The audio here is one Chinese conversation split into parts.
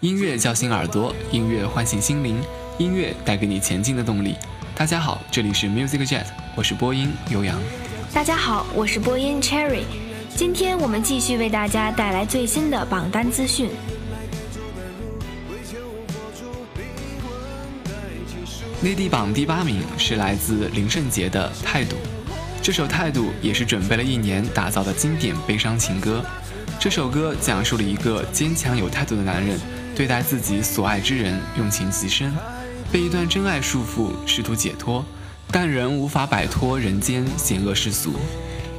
音乐叫醒耳朵，音乐唤醒心灵，音乐带给你前进的动力。大家好，这里是 Music Jet，我是播音悠扬。大家好，我是播音 Cherry。今天我们继续为大家带来最新的榜单资讯。内地榜第八名是来自林圣杰的《态度》，这首《态度》也是准备了一年打造的经典悲伤情歌。这首歌讲述了一个坚强有态度的男人对待自己所爱之人用情极深，被一段真爱束缚，试图解脱，但仍无法摆脱人间险恶世俗，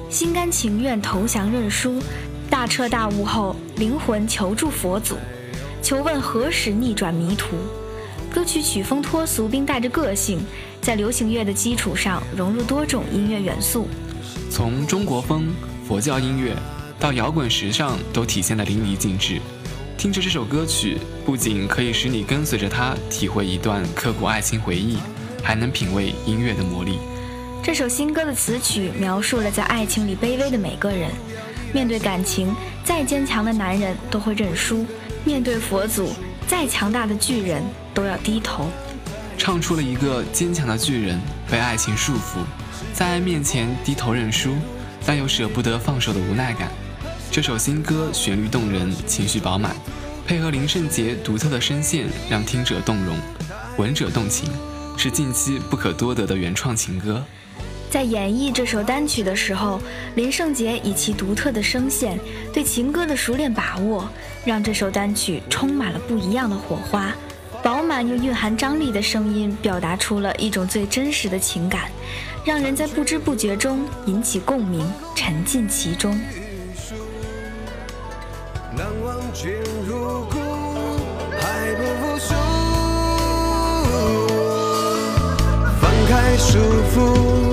心甘情愿投降认输，大彻大悟后灵魂求助佛祖，求问何时逆转迷途。歌曲曲风脱俗并带着个性，在流行乐的基础上融入多种音乐元素，从中国风、佛教音乐到摇滚时尚都体现得淋漓尽致。听着这首歌曲，不仅可以使你跟随着它体会一段刻骨爱情回忆，还能品味音乐的魔力。这首新歌的词曲描述了在爱情里卑微的每个人，面对感情，再坚强的男人都会认输；面对佛祖，再强大的巨人。都要低头，唱出了一个坚强的巨人被爱情束缚，在爱面前低头认输，但又舍不得放手的无奈感。这首新歌旋律动人，情绪饱满，配合林圣杰独特的声线，让听者动容，闻者动情，是近期不可多得的原创情歌。在演绎这首单曲的时候，林圣杰以其独特的声线，对情歌的熟练把握，让这首单曲充满了不一样的火花。饱满又蕴含张力的声音，表达出了一种最真实的情感，让人在不知不觉中引起共鸣，沉浸其中。放开束缚。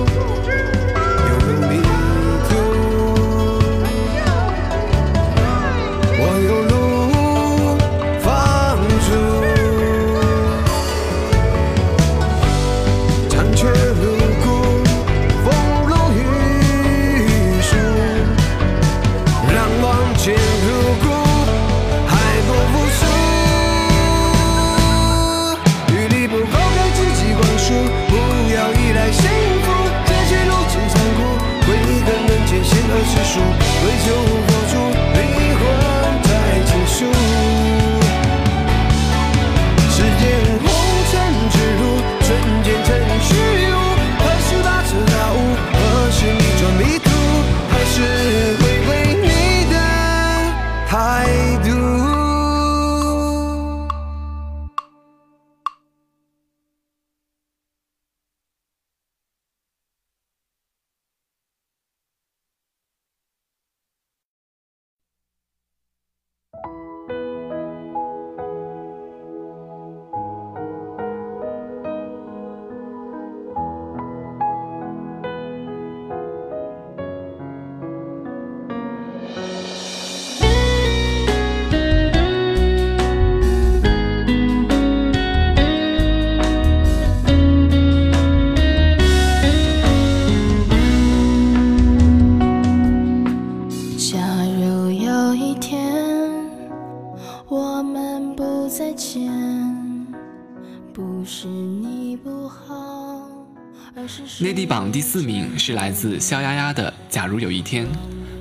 地榜第四名是来自萧丫丫的《假如有一天》，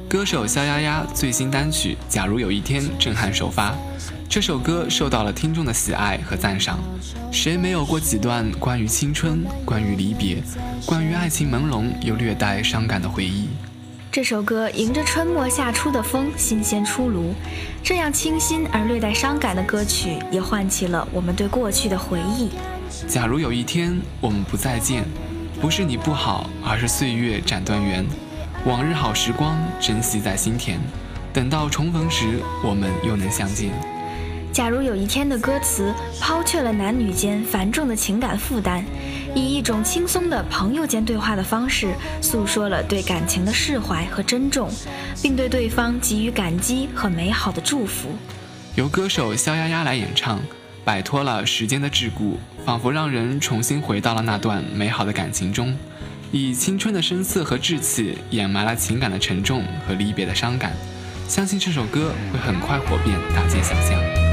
歌手萧丫丫最新单曲《假如有一天》震撼首发，这首歌受到了听众的喜爱和赞赏。谁没有过几段关于青春、关于离别、关于爱情朦胧又略带伤感的回忆？这首歌迎着春末夏初的风，新鲜出炉。这样清新而略带伤感的歌曲，也唤起了我们对过去的回忆。假如有一天我们不再见。不是你不好，而是岁月斩断缘。往日好时光，珍惜在心田。等到重逢时，我们又能相见。假如有一天的歌词抛却了男女间繁重的情感负担，以一种轻松的朋友间对话的方式，诉说了对感情的释怀和珍重，并对对方给予感激和美好的祝福。由歌手肖丫丫来演唱。摆脱了时间的桎梏，仿佛让人重新回到了那段美好的感情中，以青春的声色和稚气掩埋了情感的沉重和离别的伤感。相信这首歌会很快火遍大街小巷。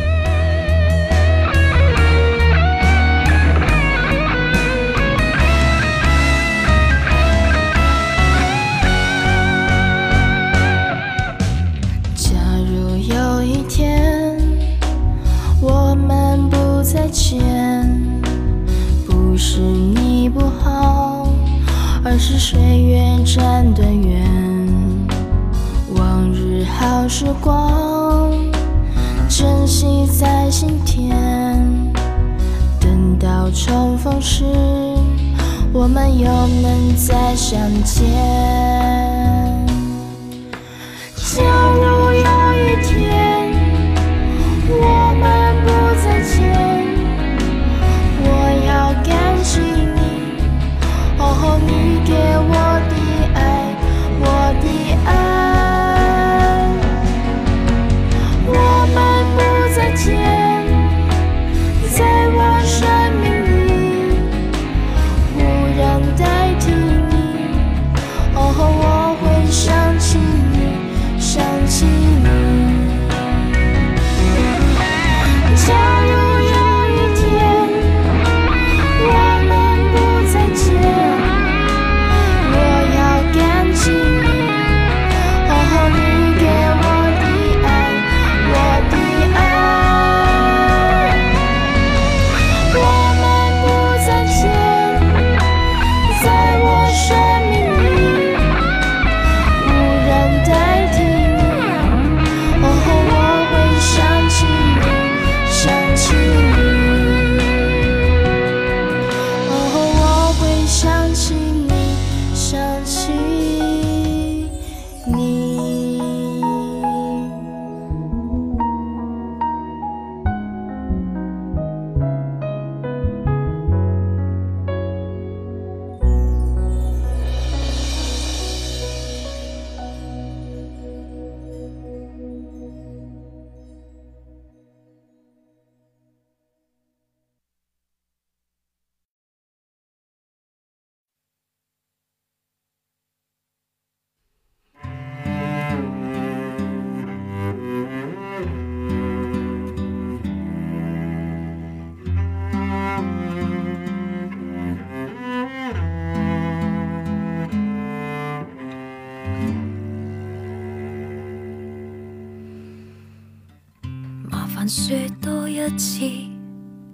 说多一次，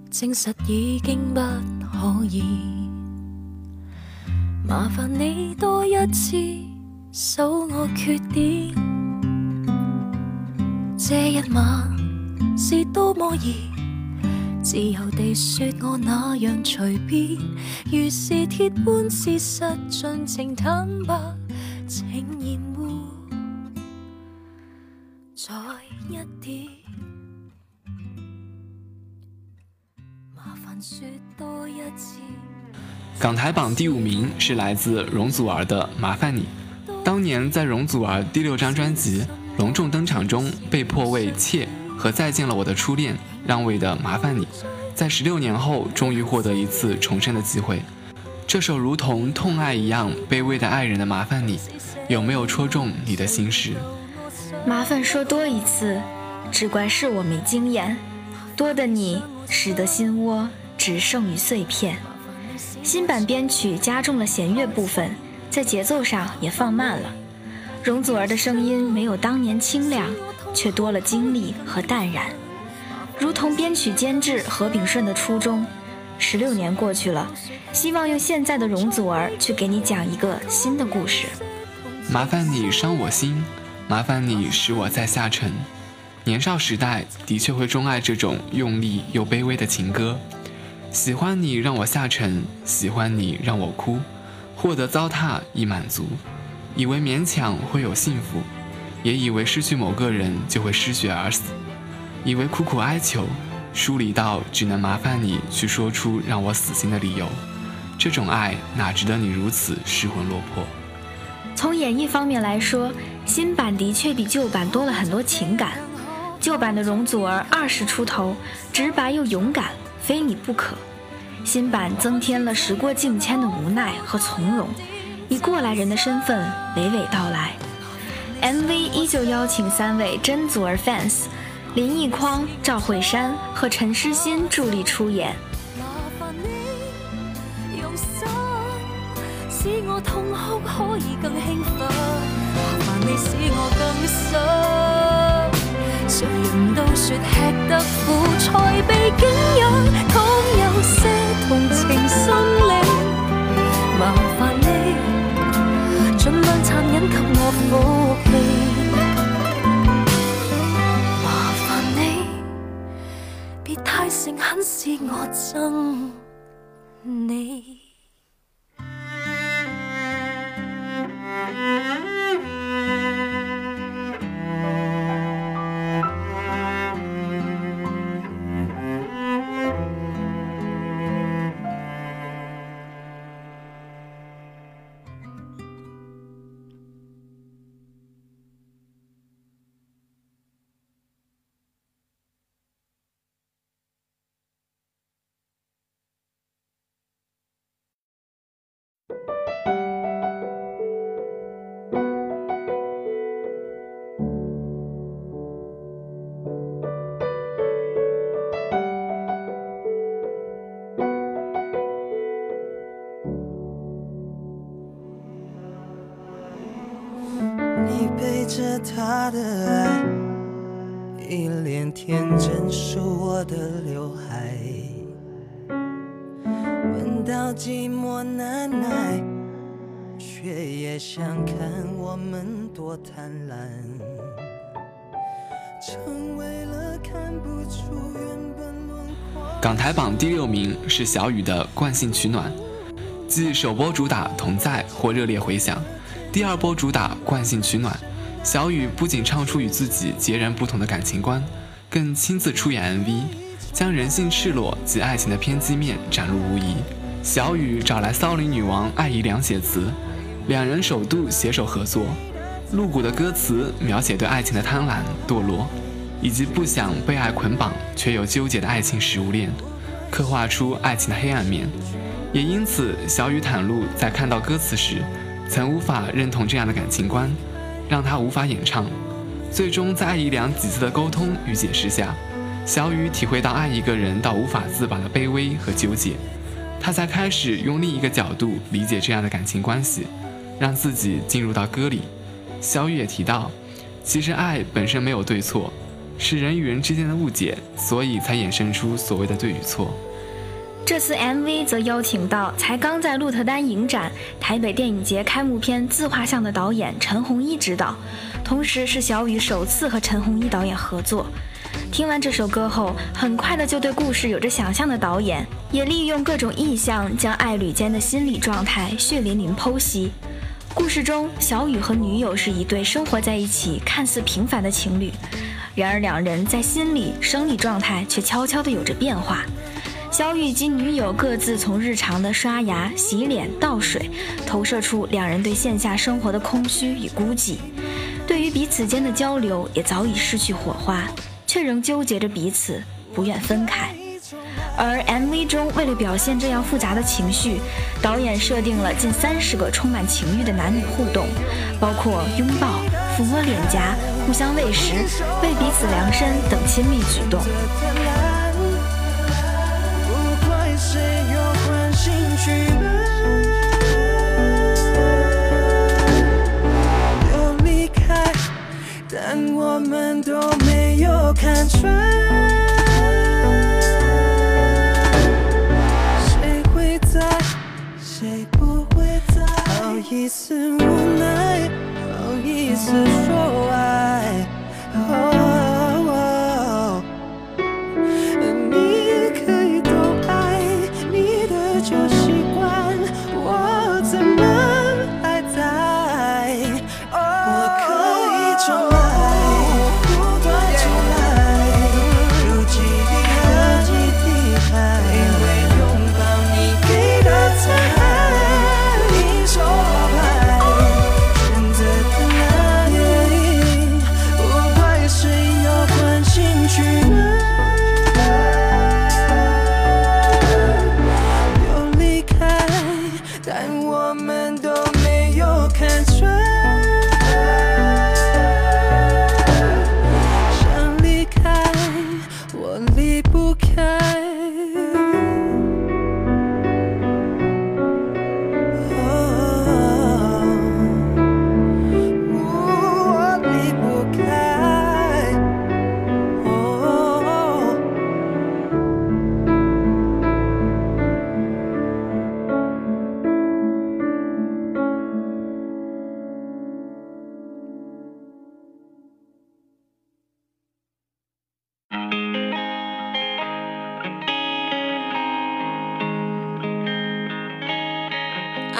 证实已经不可以。麻烦你多一次，数我缺点。这一晚是多么易，自由地说我那样随便，如是铁般事实，尽情坦白，请厌恶，再一点。港台榜第五名是来自容祖儿的《麻烦你》。当年在容祖儿第六张专辑隆重登场中，被迫为《妾》和《再见了我的初恋》让位的《麻烦你》，在十六年后终于获得一次重生的机会。这首如同痛爱一样卑微的爱人的《麻烦你》，有没有戳中你的心事？麻烦说多一次，只怪是我没经验，多的你使得心窝。只剩余碎片。新版编曲加重了弦乐部分，在节奏上也放慢了。容祖儿的声音没有当年清亮，却多了精力和淡然，如同编曲监制何炳顺的初衷。十六年过去了，希望用现在的容祖儿去给你讲一个新的故事。麻烦你伤我心，麻烦你使我再下沉。年少时代的确会钟爱这种用力又卑微的情歌，喜欢你让我下沉，喜欢你让我哭，获得糟蹋亦满足，以为勉强会有幸福，也以为失去某个人就会失血而死，以为苦苦哀求。疏离到只能麻烦你去说出让我死心的理由，这种爱哪值得你如此失魂落魄？从演绎方面来说，新版的确比旧版多了很多情感。旧版的容祖儿二十出头，直白又勇敢，非你不可；新版增添了时过境迁的无奈和从容，以过来人的身份娓娓道来。MV 依旧邀请三位真祖儿 fans。林奕匡、赵慧珊和陈诗欣助力出演。麻烦你用心，使我痛哭可以更兴奋。麻烦你使我更想。谁人都说吃得苦才被景仰，倘有些同情心理，着他的爱，一脸天真梳我的刘海，闻到寂寞难耐，却也想看我们多贪婪，成为了看不出原本轮廓。港台榜第六名是小雨的《惯性取暖》，继首播主打《同在》获热烈回响，第二波主打《惯性取暖》。小雨不仅唱出与自己截然不同的感情观，更亲自出演 MV，将人性赤裸及爱情的偏激面展露无遗。小雨找来骚灵女王艾怡良写词，两人首度携手合作。露骨的歌词描写对爱情的贪婪、堕落，以及不想被爱捆绑却又纠结的爱情食物链，刻画出爱情的黑暗面。也因此，小雨袒露在看到歌词时，曾无法认同这样的感情观。让他无法演唱，最终在艾怡良几次的沟通与解释下，小雨体会到爱一个人到无法自拔的卑微和纠结，他才开始用另一个角度理解这样的感情关系，让自己进入到歌里。小雨也提到，其实爱本身没有对错，是人与人之间的误解，所以才衍生出所谓的对与错。这次 MV 则邀请到才刚在鹿特丹影展台北电影节开幕片自画像的导演陈鸿一执导，同时是小雨首次和陈鸿一导演合作。听完这首歌后，很快的就对故事有着想象的导演，也利用各种意象将爱侣间的心理状态血淋淋剖析。故事中，小雨和女友是一对生活在一起看似平凡的情侣，然而两人在心理、生理状态却悄悄的有着变化。小雨及女友各自从日常的刷牙、洗脸、倒水，投射出两人对线下生活的空虚与孤寂。对于彼此间的交流，也早已失去火花，却仍纠结着彼此，不愿分开。而 MV 中，为了表现这样复杂的情绪，导演设定了近三十个充满情欲的男女互动，包括拥抱、抚摸脸颊、互相喂食、为彼此量身等亲密举动。我们都没有看穿，谁会在，谁不会在？好意思无奈，好意思说爱。我们都没有看穿。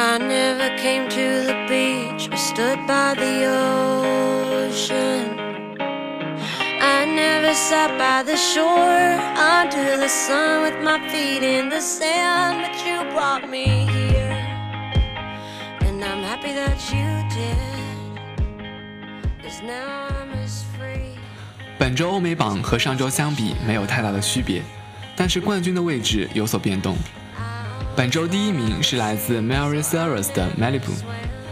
I never came to the beach or stood by the ocean. I never sat by the shore under the sun with my feet in the sand, but you brought me here. And I'm happy that you did. Cause now I'm as free. 本周欧美榜和上周相比没有太大的区别，但是冠军的位置有所变动。本周第一名是来自 Mary Cyrus 的 Malibu，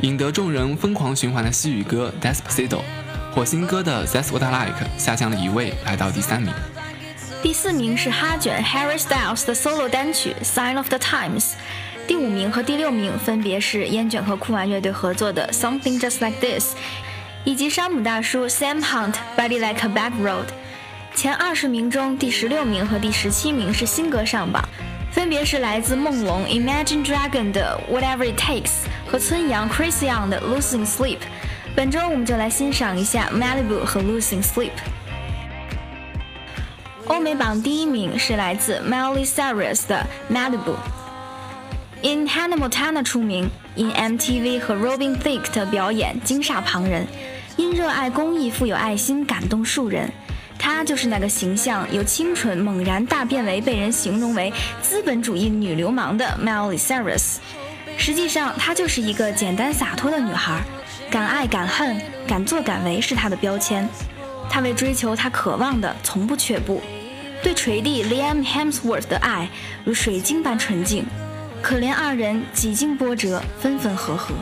引得众人疯狂循环的西语歌 Despacito，火星哥的 That's What I Like 下降了一位，来到第三名。第四名是哈卷 Harry Styles 的 solo 单曲《Sign of the Times》，第五名和第六名分别是烟卷和酷玩乐队合作的《Something Just Like This》，以及山姆大叔 Sam Hunt《Body Like a Back Road》。前二十名中，第十六名和第十七名是新歌上榜，分别是来自梦龙 Imagine Dragon 的《Whatever It Takes》和村阳 Chris Young 的《Losing Sleep》。本周我们就来欣赏一下 Malibu 和 Losing Sleep。欧美榜第一名是来自 Miley Cyrus 的 Malibu。因 Hannah Montana 出名，因 MTV 和 Robin Thicke 的表演惊煞旁人，因热爱公益、富有爱心感动数人。 她就是那个形象由清纯猛然大变为被人形容为资本主义女流氓的 Miley Cyrus。实际上，她就是一个简单洒脱的女孩，敢爱敢恨、敢作敢为是她的标签。她为追求她渴望的从不却步，对锤弟 Liam Hemsworth 的爱如水晶般纯净。可怜二人几经波折，分分合合，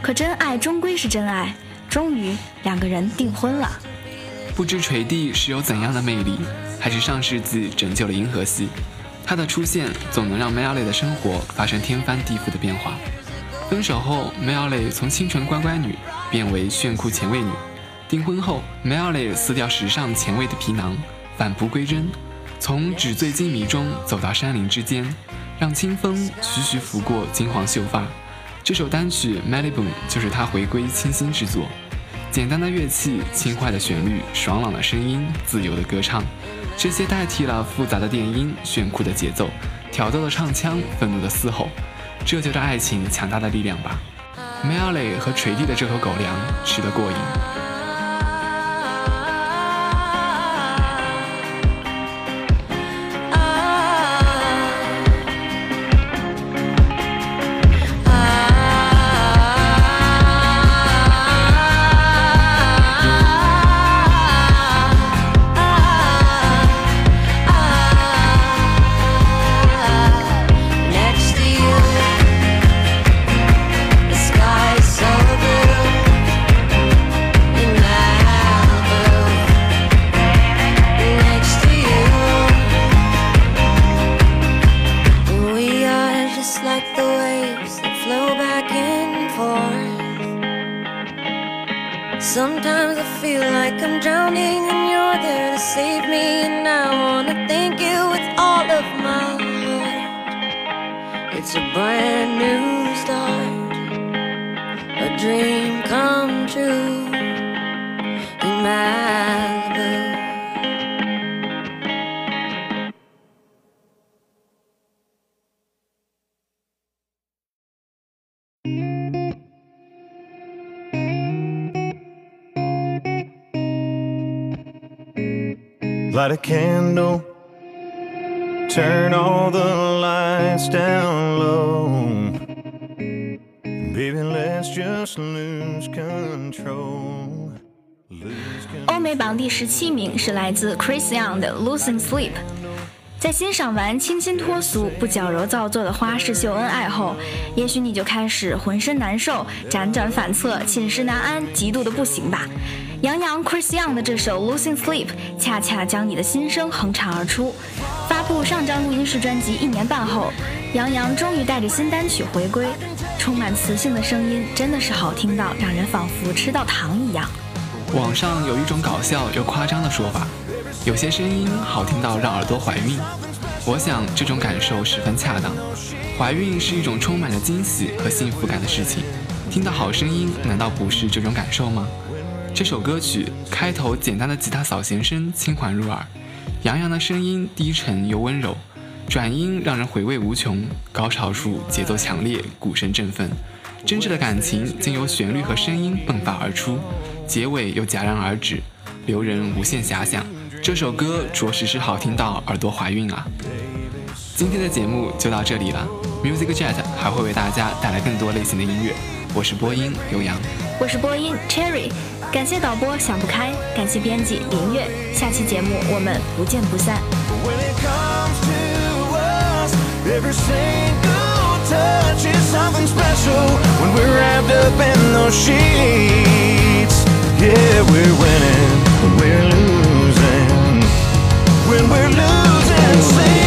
可真爱终归是真爱，终于两个人订婚了。不知锤弟是有怎样的魅力，还是上世纪拯救了银河系？他的出现总能让 Miley 的生活发生天翻地覆的变化。分手后，Miley 从清纯乖乖女变为炫酷前卫女；订婚后，Miley 撕掉时尚前卫的皮囊，返璞归真，从纸醉金迷中走到山林之间，让清风徐徐拂过金黄秀发。这首单曲《Malibu》就是他回归清新之作。简单的乐器，轻快的旋律，爽朗的声音，自由的歌唱，这些代替了复杂的电音、炫酷的节奏、挑逗的唱腔、愤怒的嘶吼，这就是爱情强大的力量吧。Melly 和锤弟的这口狗粮吃得过瘾。Light a candle, turn all the lights down low. Baby, let's just lose control. Lose 欧美榜第十七名是来自 Chris Young 的《Losing Sleep》。 在欣赏完清新脱俗、不矫揉造作的花式秀恩爱后，也许你就开始浑身难受、辗转反侧、寝食难安、极度的不行吧。杨洋 Chris Young 的这首《Losing Sleep》恰恰将你的心声哼唱而出。发布上张录音室专辑一年半后，杨洋终于带着新单曲回归，充满磁性的声音真的是好听到让人仿佛吃到糖一样。网上有一种搞笑又夸张的说法，有些声音好听到让耳朵怀孕。我想这种感受十分恰当。怀孕是一种充满着惊喜和幸福感的事情，听到好声音难道不是这种感受吗？这首歌曲开头简单的吉他扫弦声轻缓入耳，杨洋的声音低沉又温柔，转音让人回味无穷，高潮处节奏强烈，鼓声振奋，真挚的感情经由旋律和声音迸发而出，结尾又戛然而止，留人无限遐想。这首歌着实是好听到耳朵怀孕啊！今天的节目就到这里了，Music Jet 还会为大家带来更多类型的音乐。我是播音刘洋。我是播音 Cherry，感谢导播想不开，感谢编辑林月。下期节目我们不见不散。When we're losing sleep,